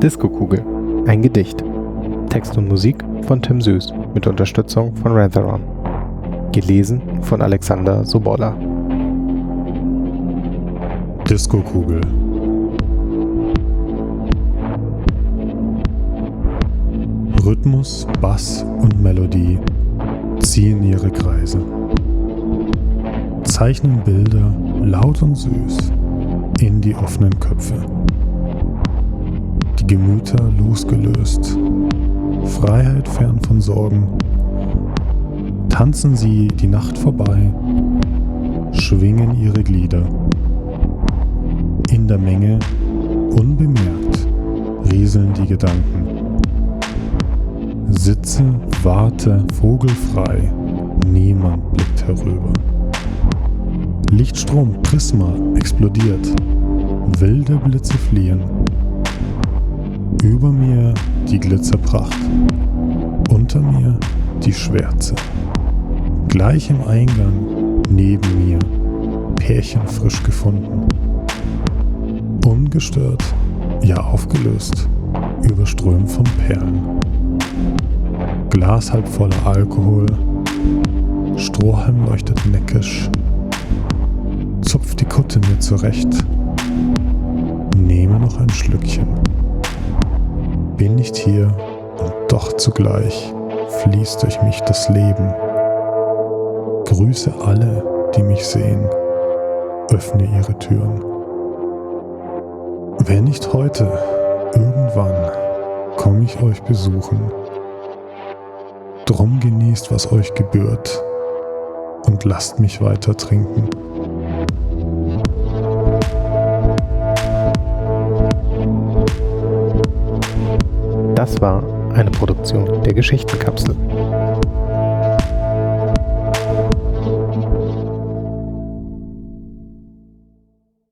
Disco-Kugel, ein Gedicht. Text und Musik von Tim Süß mit Unterstützung von Retheron. Gelesen von Alexander Sobolla. Disco-Kugel. Rhythmus, Bass und Melodie ziehen ihre Kreise. Zeichnen Bilder laut und süß in die offenen Köpfe. Die Gemüter losgelöst, Freiheit fern von Sorgen. Tanzen sie die Nacht vorbei, schwingen ihre Glieder. In der Menge, unbemerkt, rieseln die Gedanken. Sitze, warte, vogelfrei, niemand blickt herüber. Lichtstrom, Prisma explodiert, wilde Blitze fliehen. Über mir die Glitzerpracht, unter mir die Schwärze. Gleich im Eingang, neben mir, Pärchen frisch gefunden. Ungestört, ja aufgelöst, überströmt von Perlen. Glas halb voller Alkohol, Strohhalm leuchtet neckisch, zupft die Kutte mir zurecht, nehme noch ein Schlückchen. Bin nicht hier und doch zugleich fließt durch mich das Leben. Grüße alle, die mich sehen, öffne ihre Türen. Wenn nicht heute, irgendwann komme ich euch besuchen. Drum genießt, was euch gebührt und lasst mich weiter trinken. Das war eine Produktion der Geschichtenkapsel.